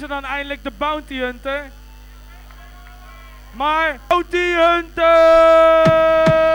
ze dan eindelijk de Bounty Hunter? Maar Bounty Hunter!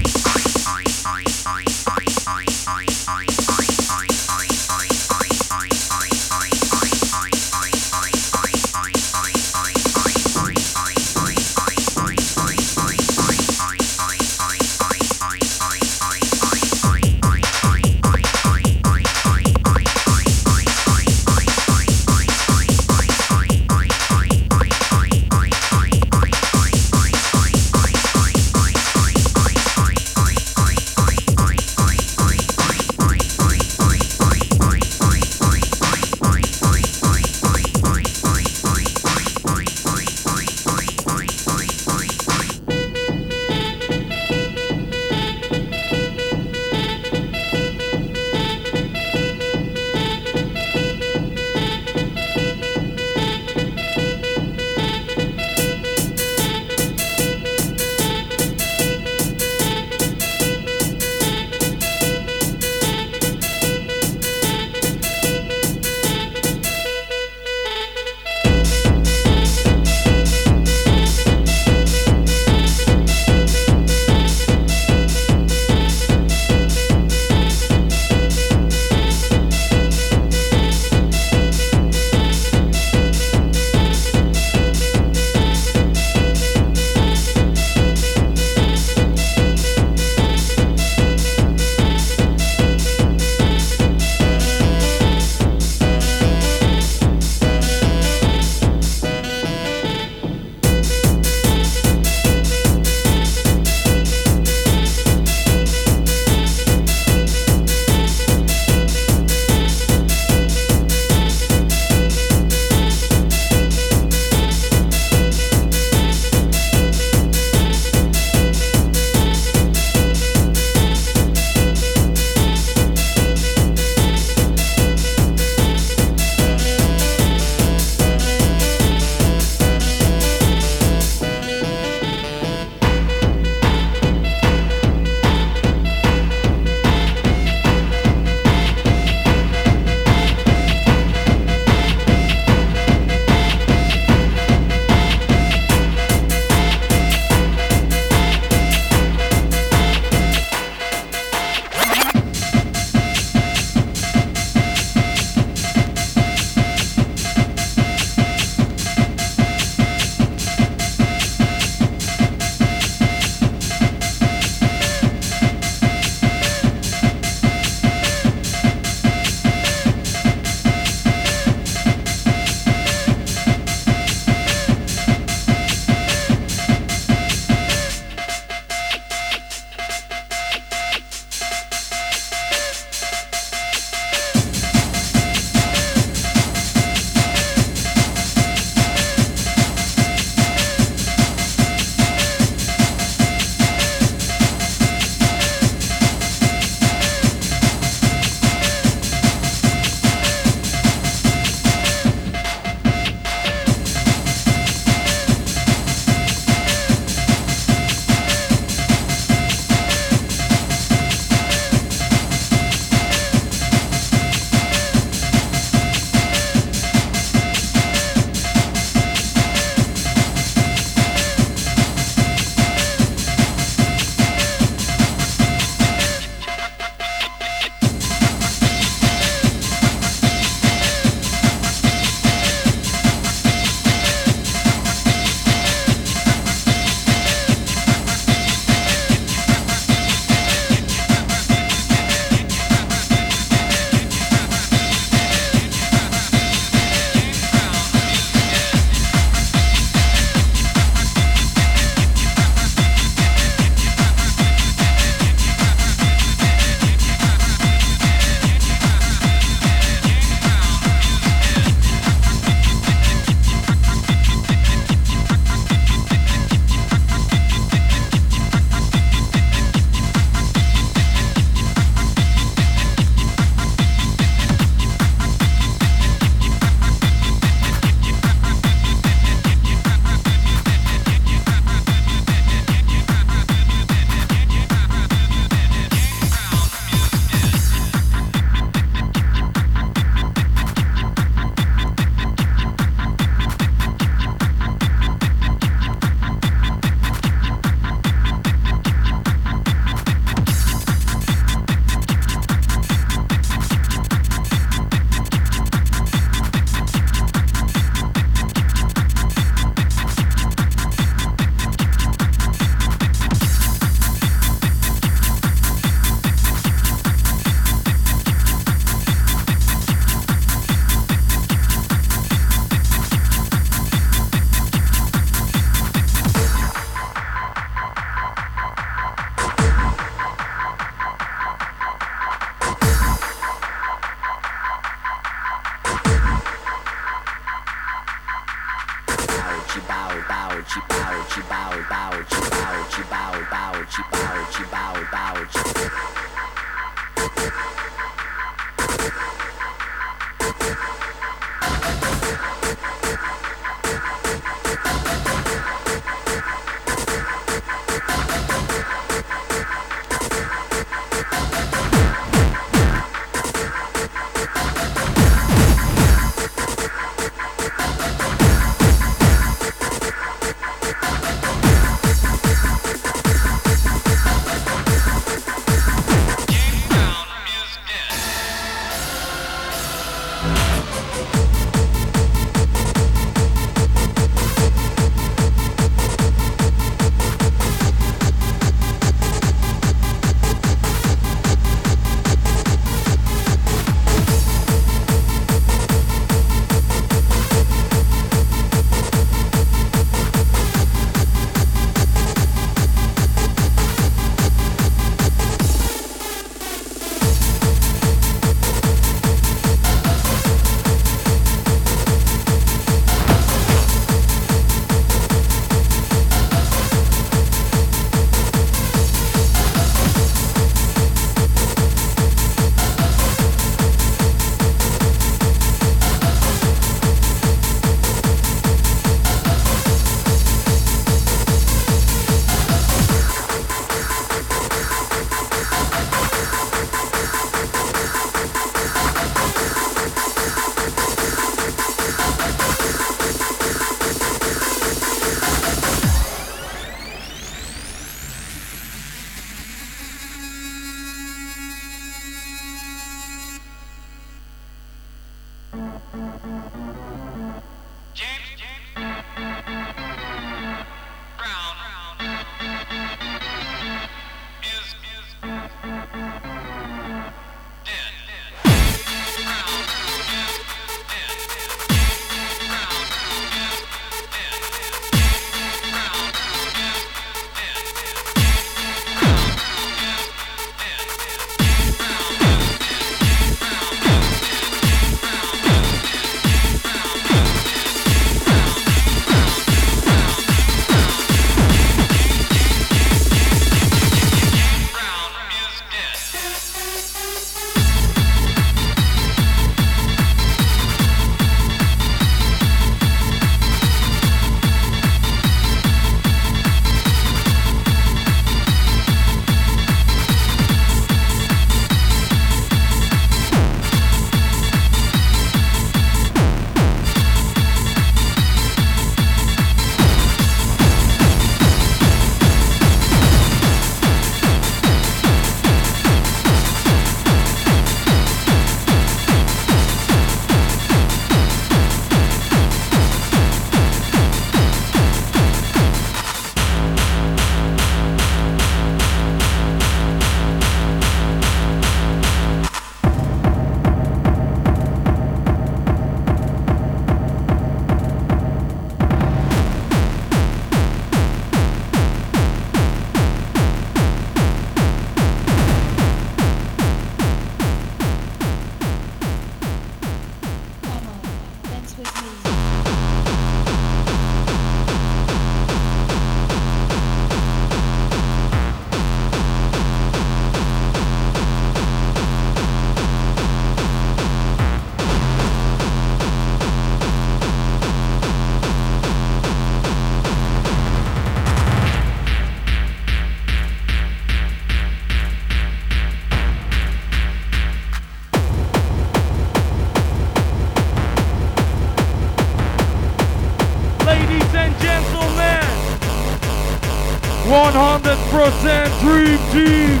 100% Dream Team.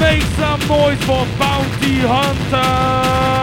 Make some noise for Bounty Hunter.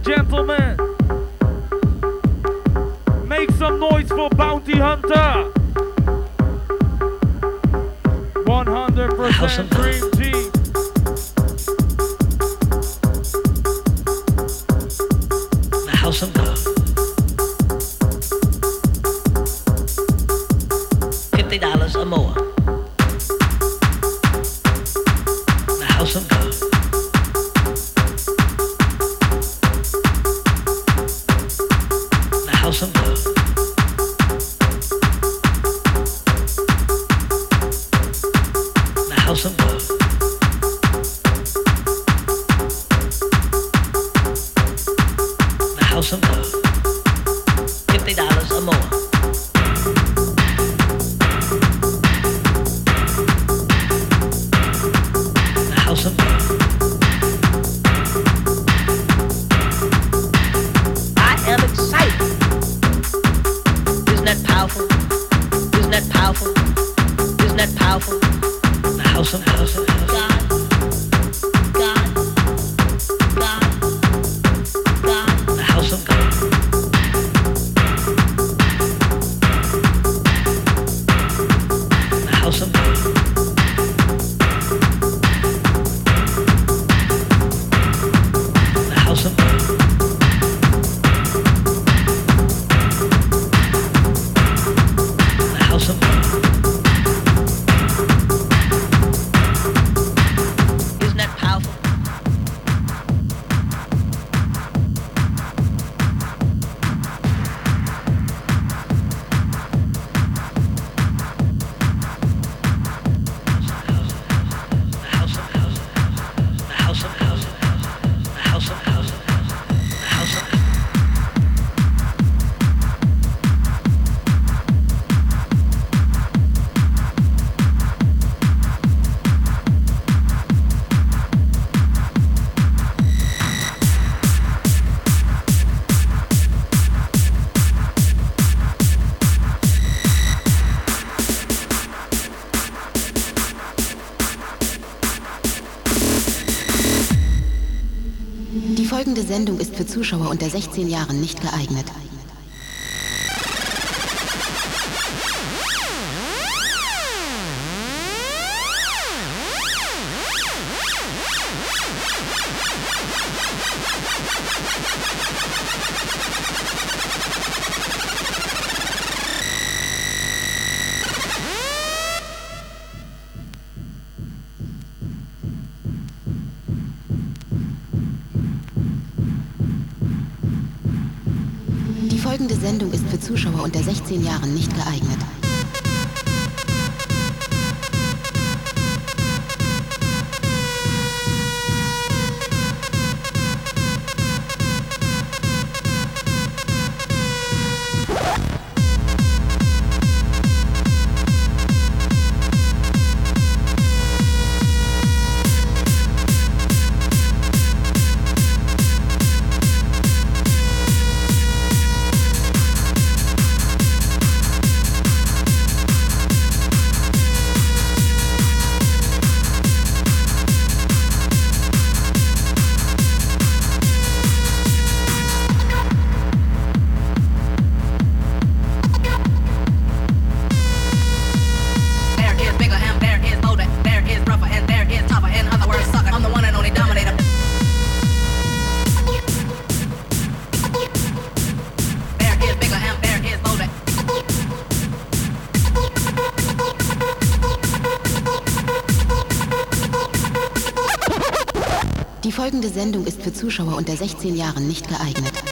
and gentlemen, make some noise for Bounty Hunter. Sendung ist für Zuschauer unter 16 Jahren nicht geeignet. zehn Jahren nicht Sendung ist für Zuschauer unter 16 Jahren nicht geeignet.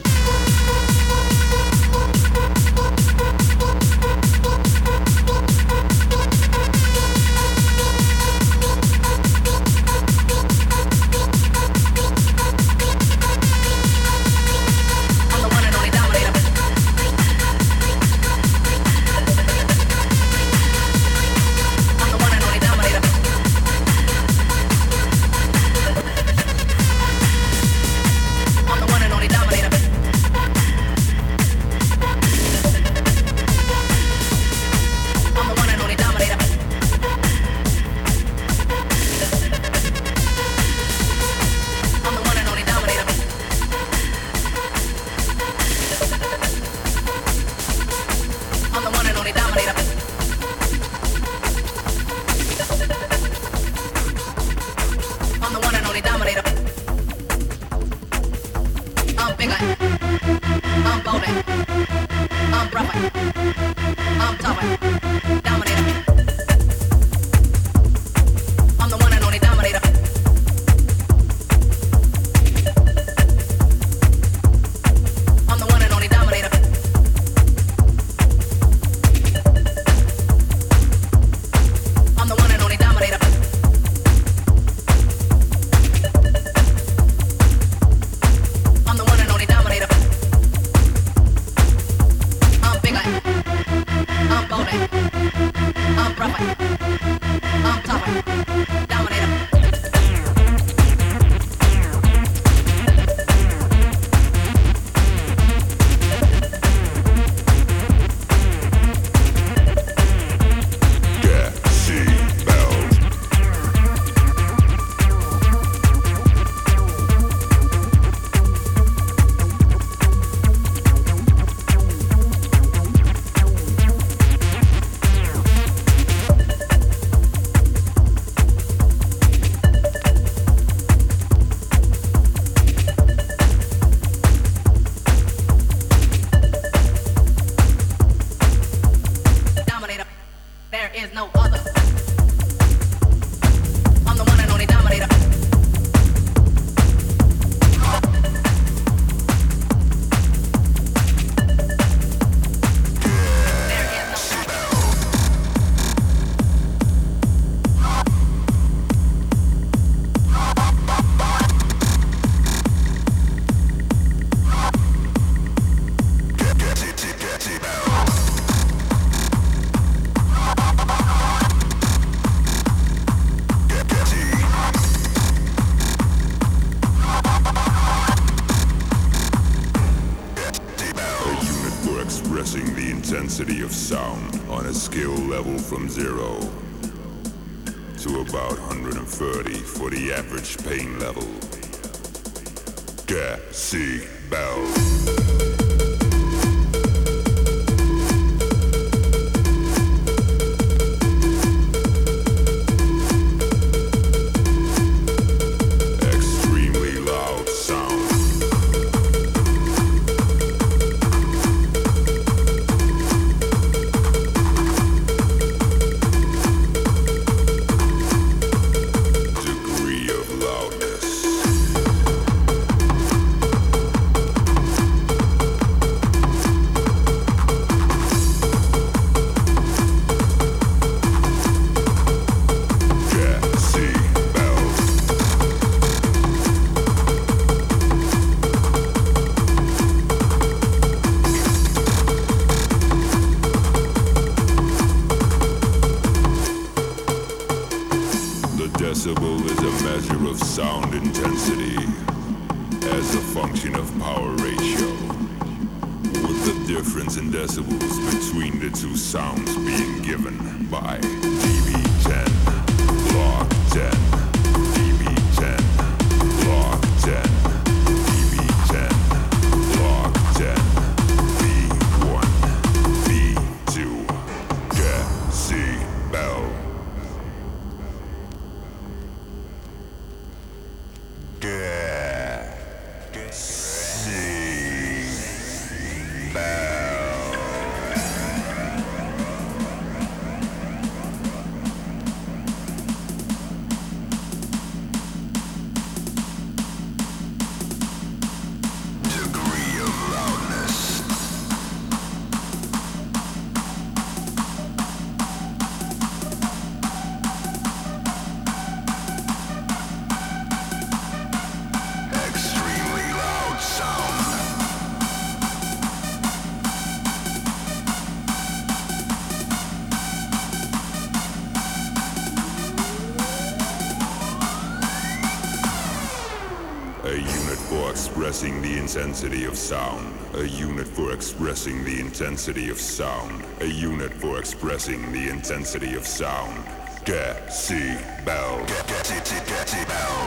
Expressing the intensity of sound. A unit for expressing the intensity of sound. Decibel. Decibel.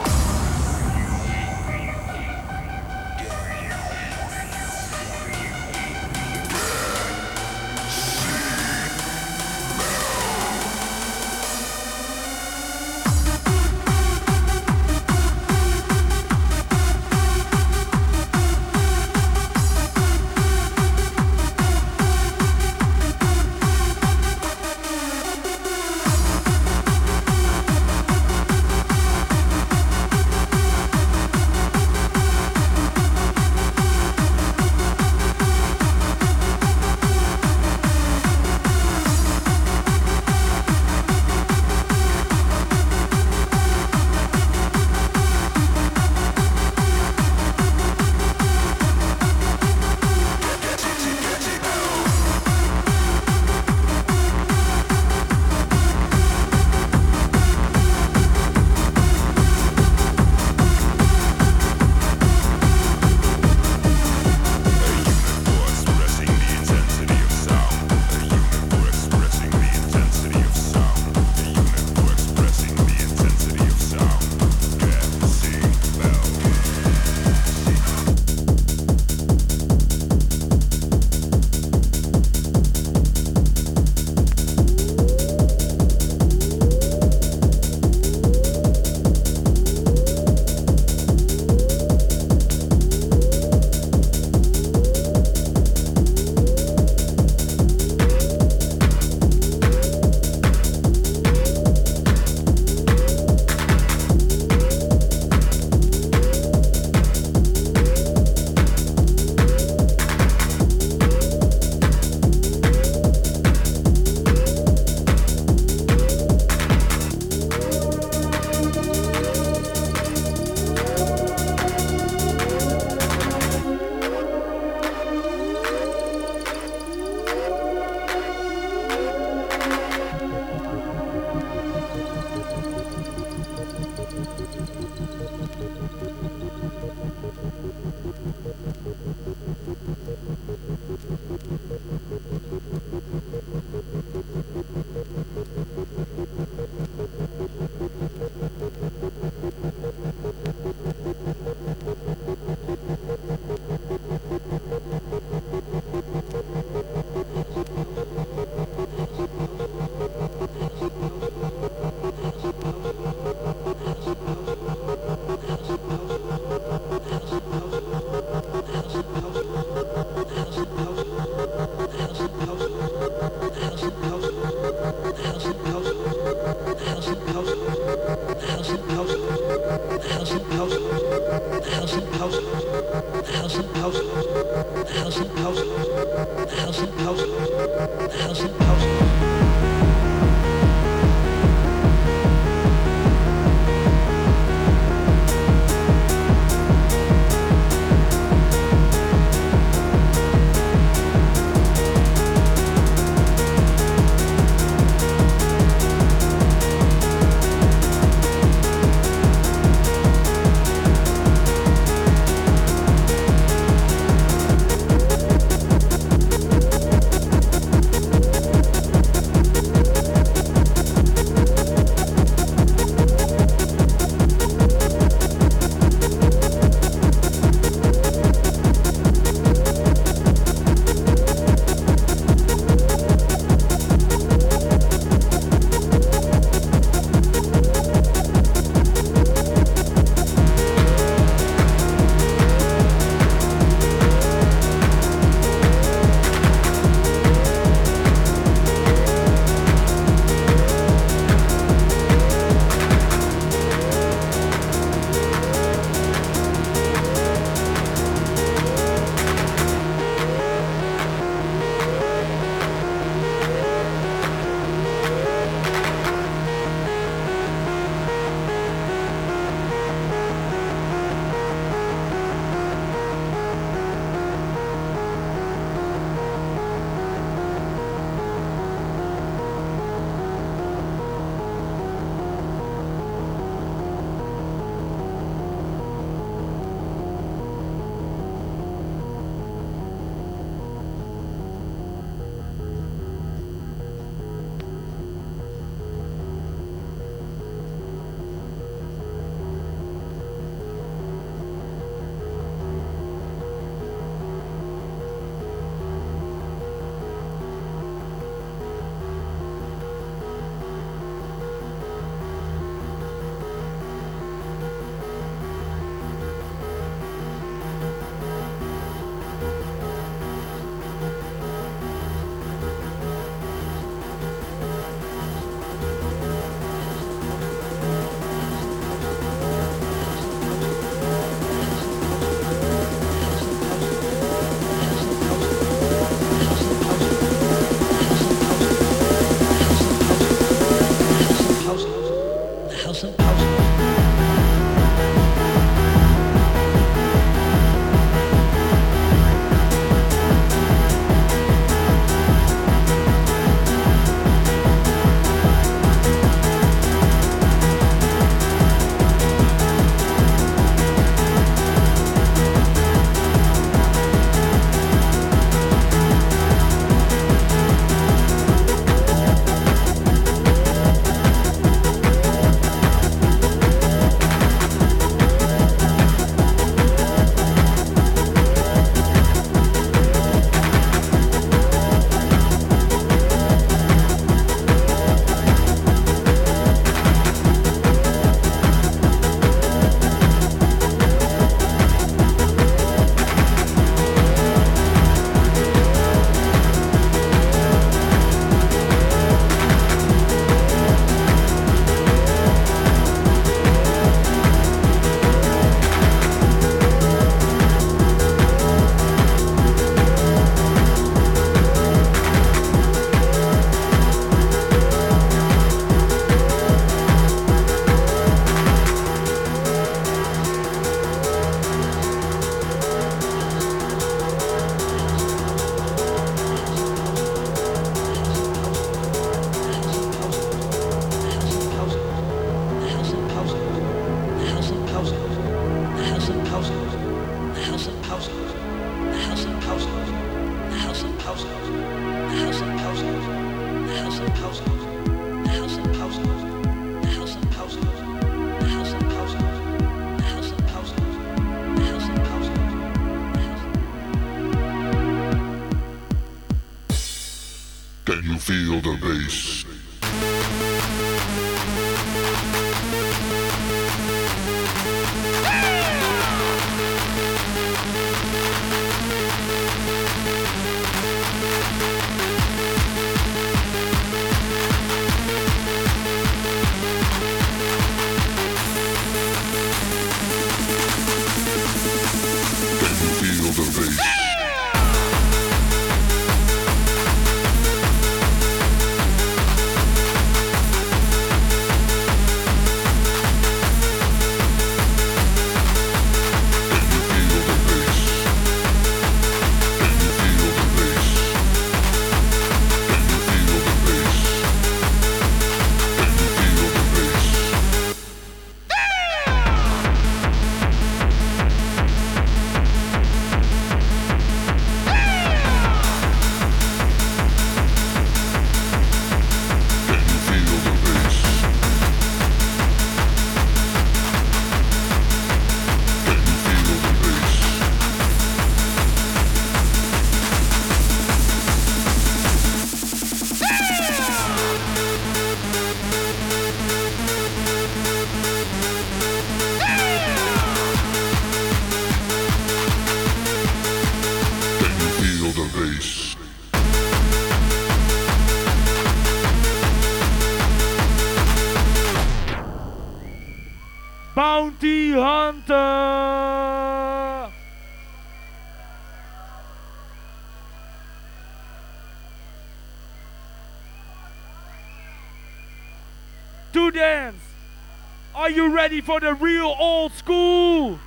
Ready for the real old school?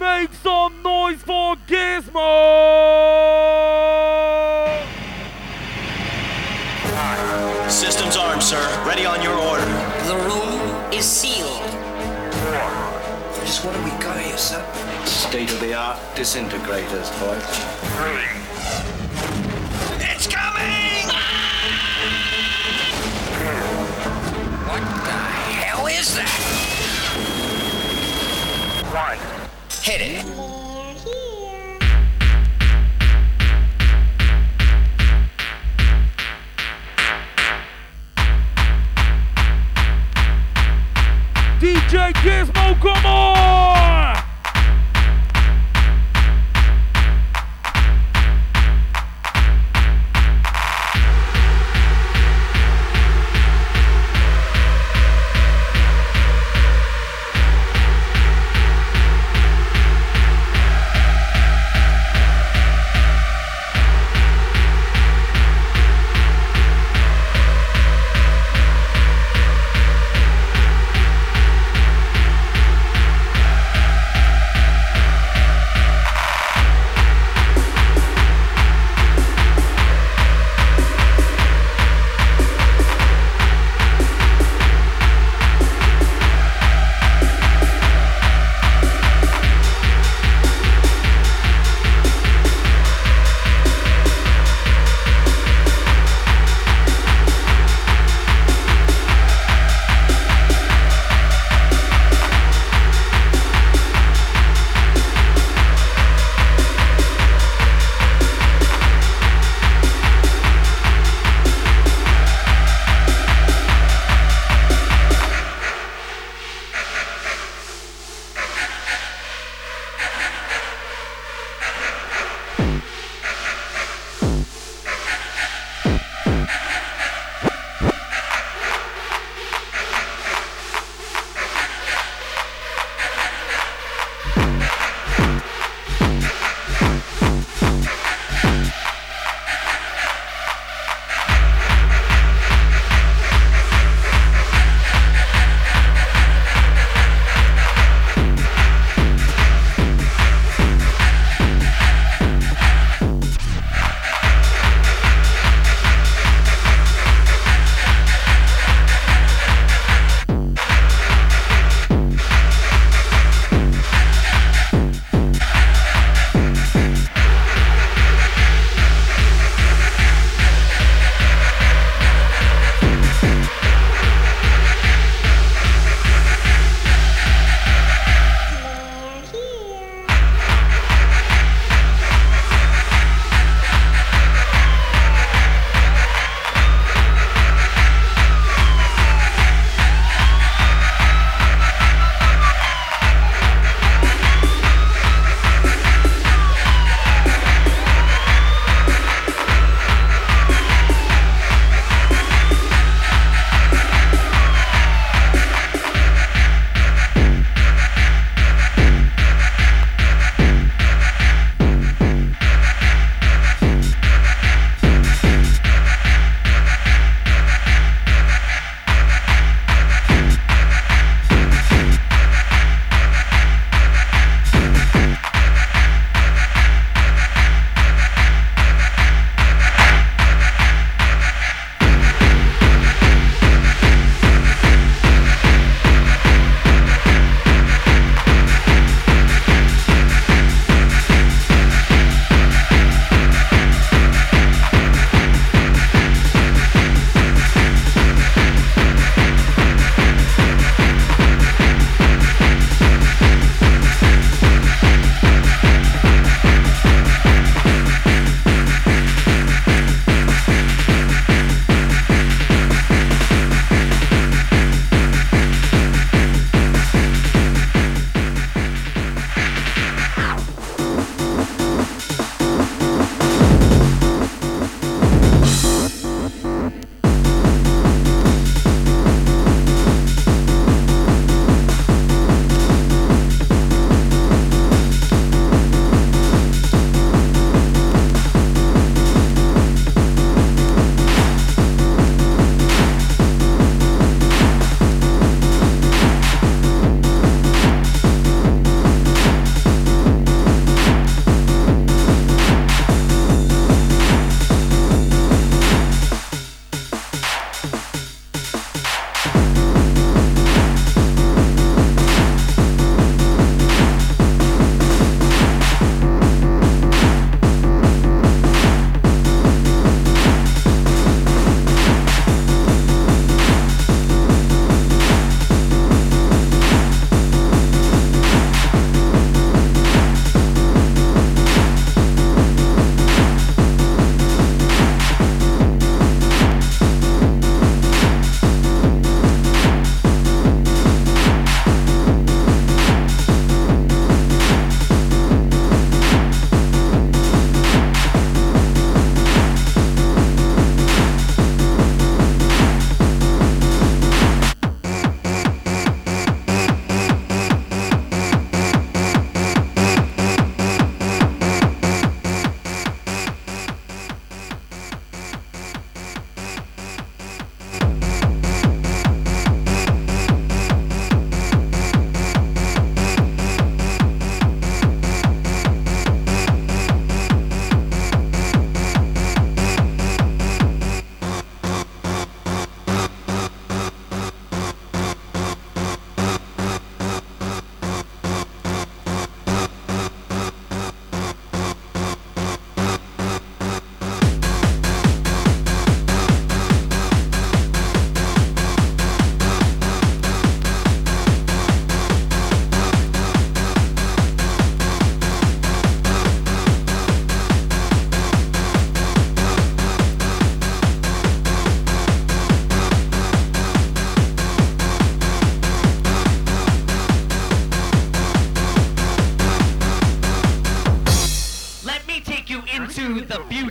Make some noise for Gizmo! Systems armed, sir. Ready on your order. The room is sealed. Just what have we got here, sir? State of the art disintegrators, boys.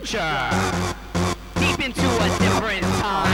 future, deep into a different time.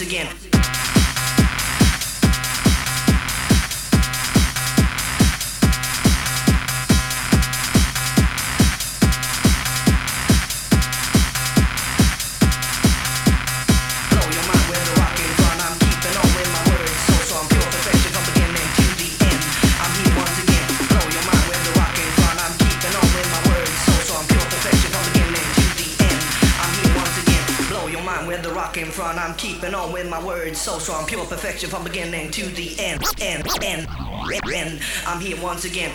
once again. in my words so strong, pure perfection from beginning to the end. End, end, end. I'm here once again.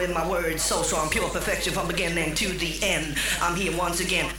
with my words so strong, pure perfection from beginning to the end. I'm here once again.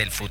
Del futuro.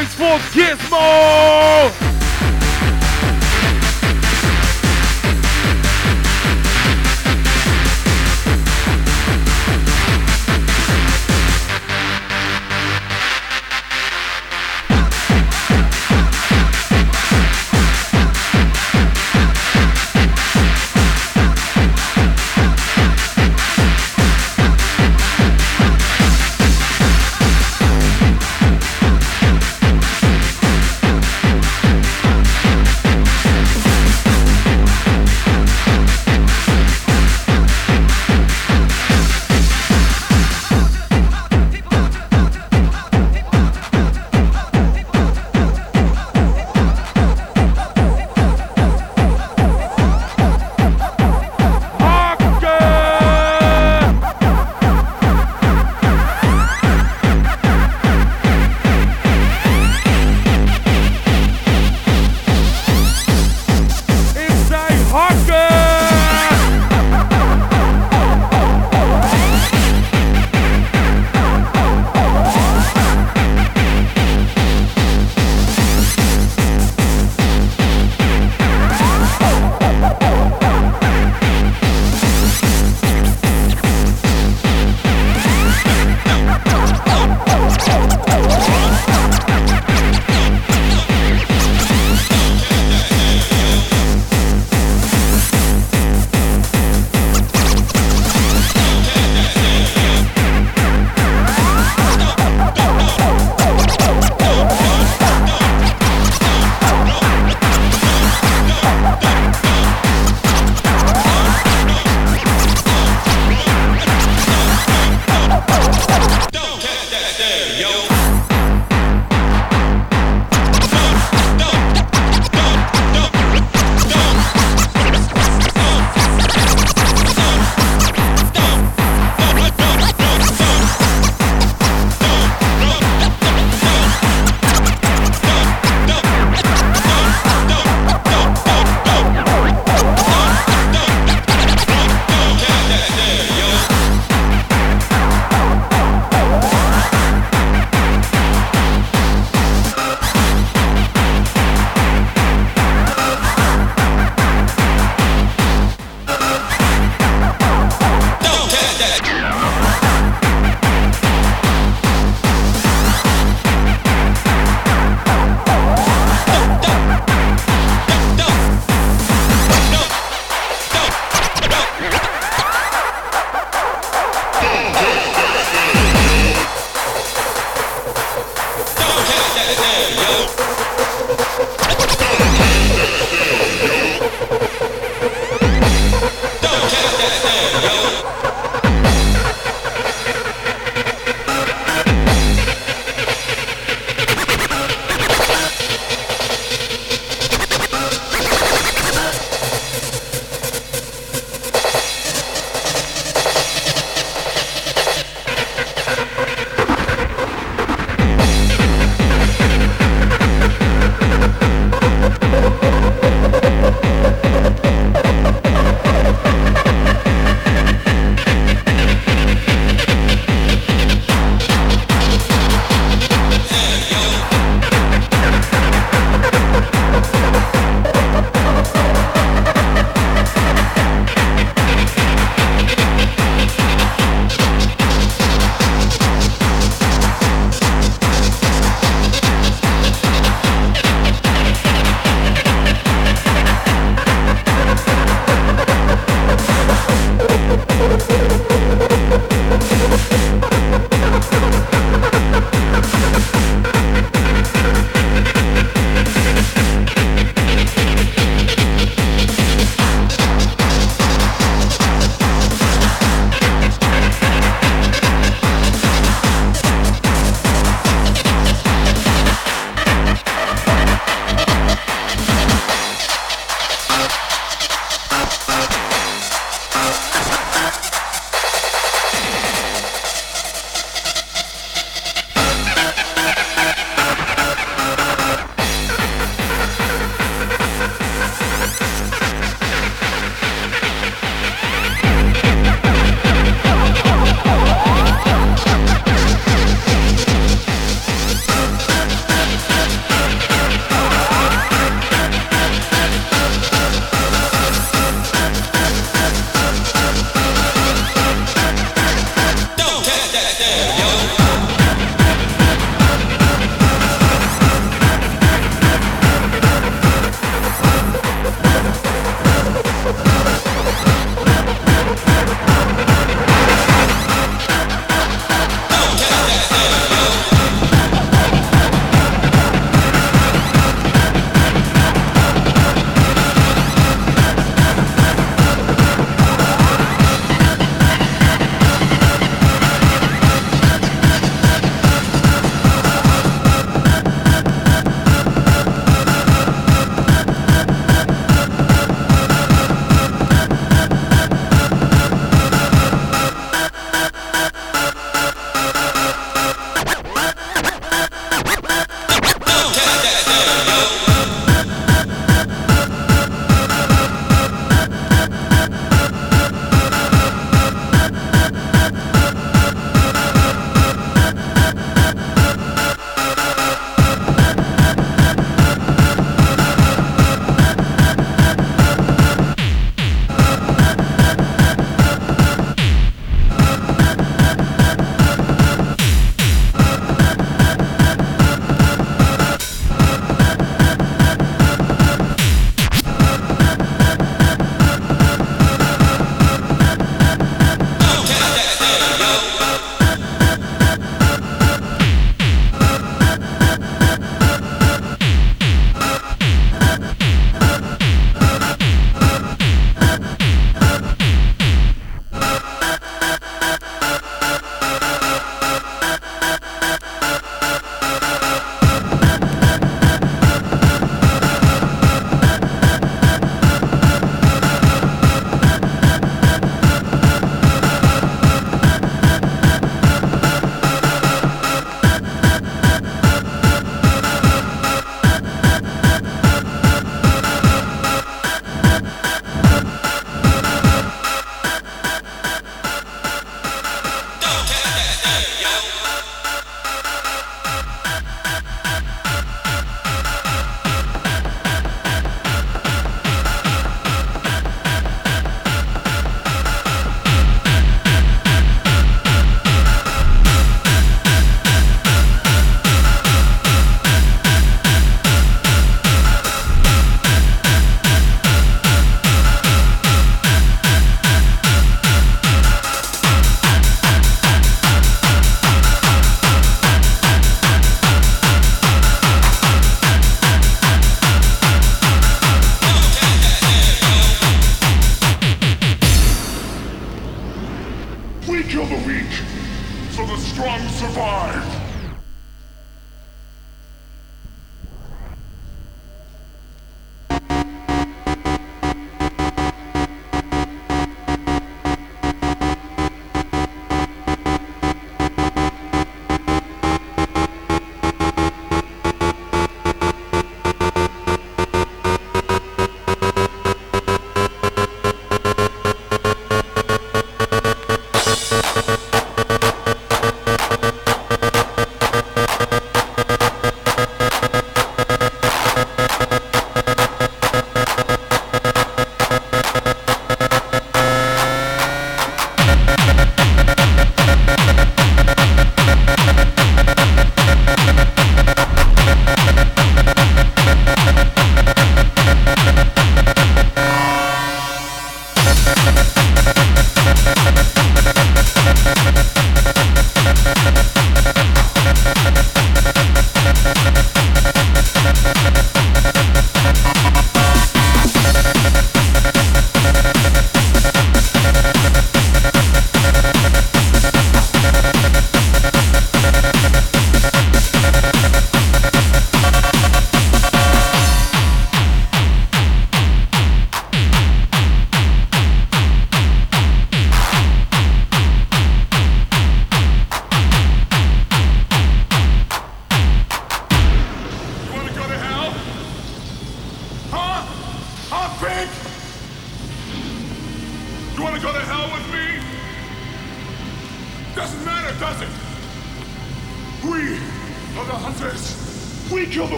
Noise for Gizmo!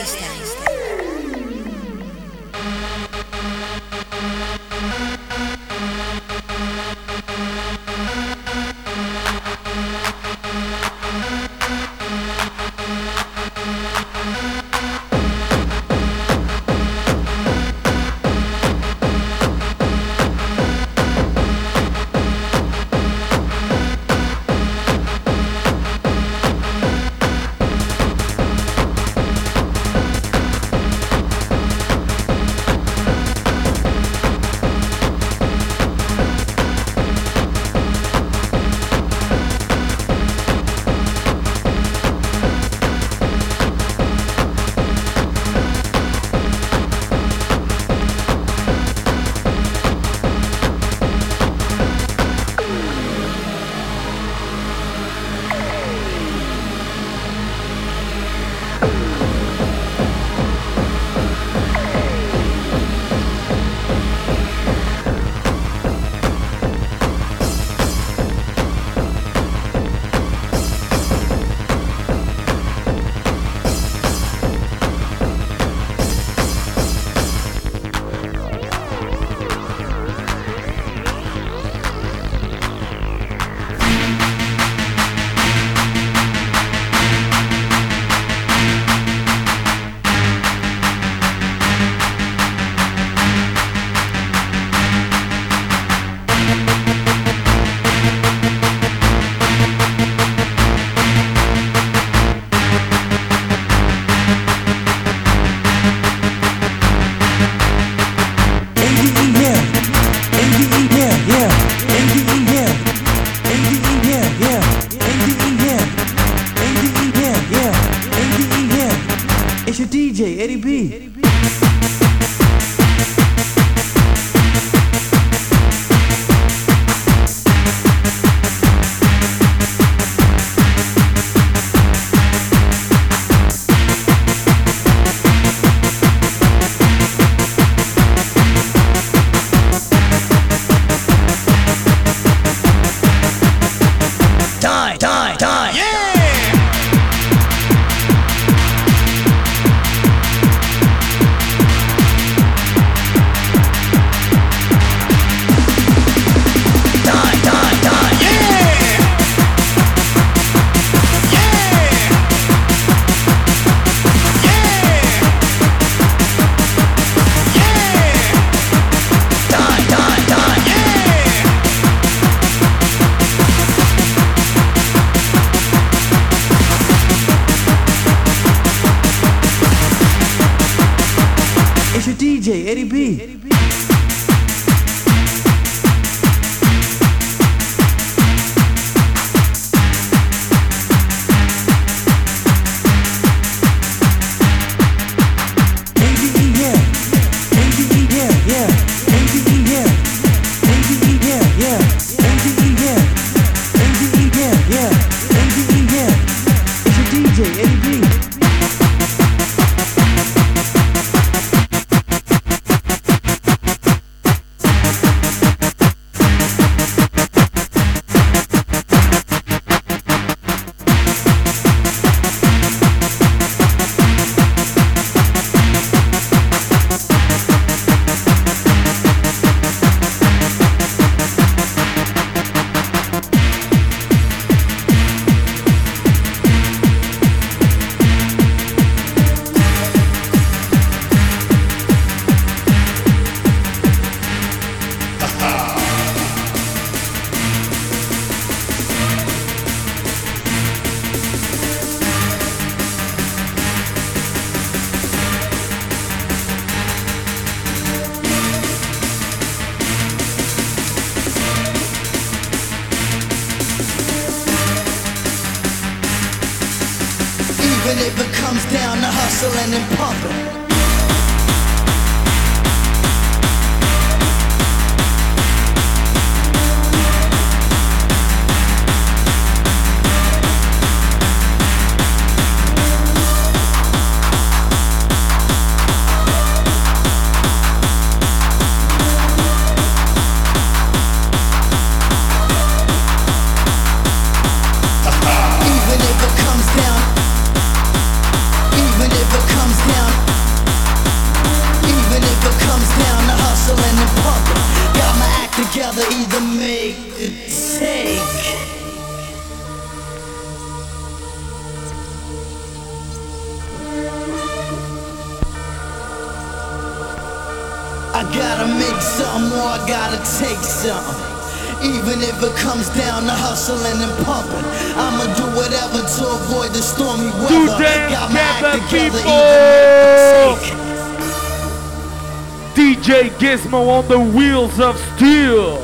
Einstein. Gizmo on the wheels of steel.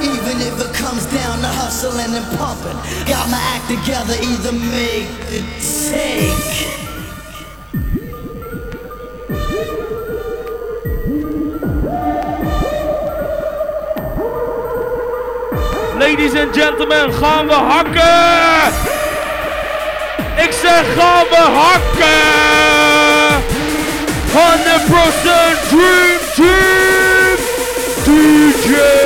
Even if it comes down to hustling and pumping, got my act together, either make it take. Ladies and gentlemen, gaan we hakken! Ik zeg gaan we hakken! 100% Dream Team DJ.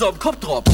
unserem Kopf drauf.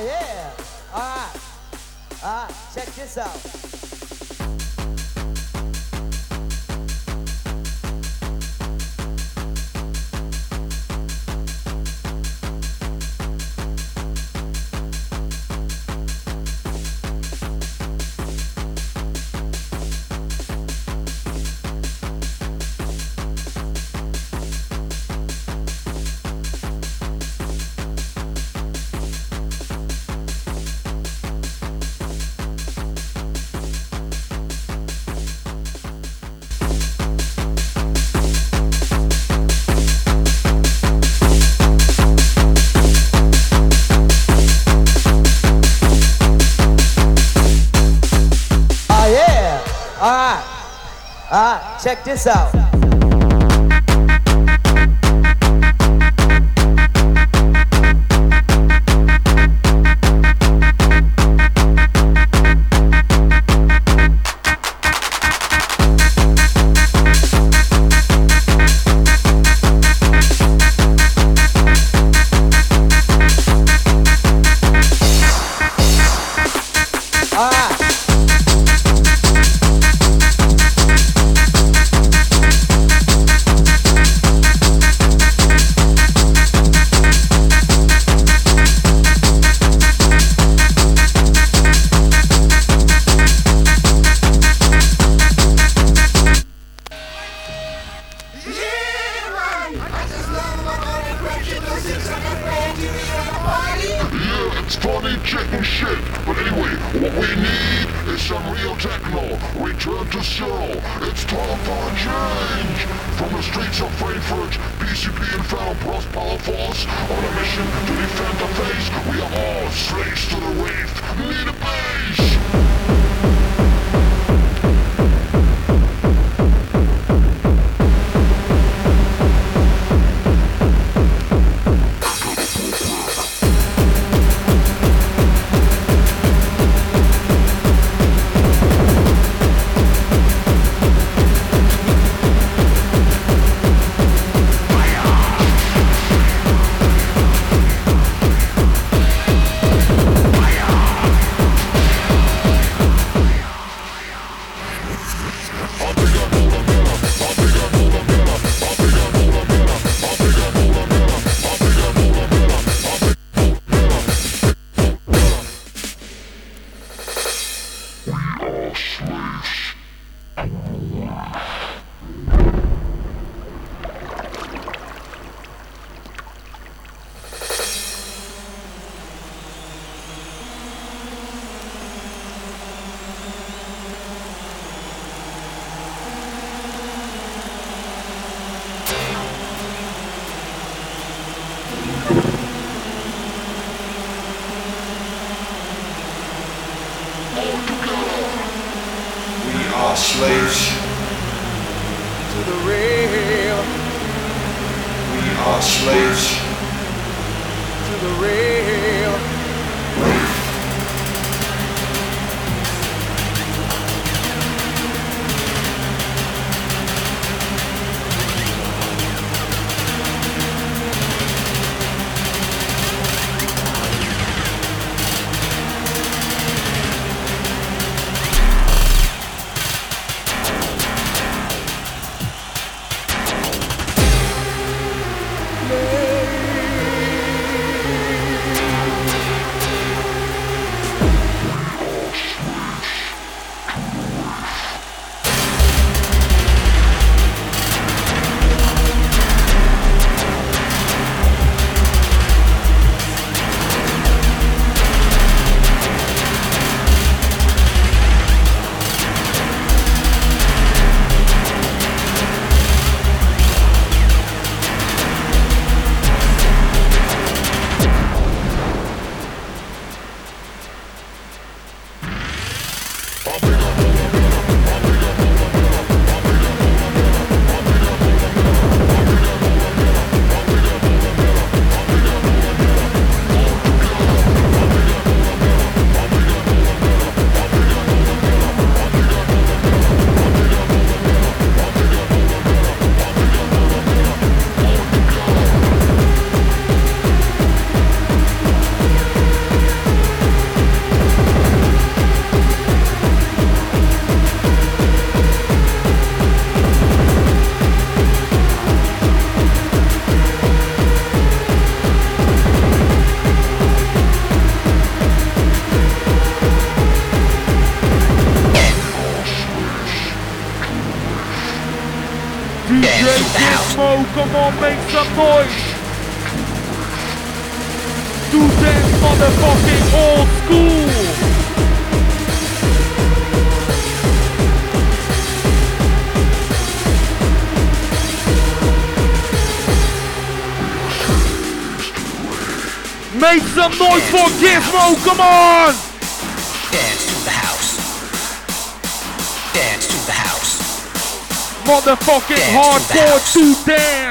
yeah. All right. All right. Check this out. Check this out. I'll House for Gizmo, come on! Dance to the house. Dance to the house. Motherfucking hardcore to dance.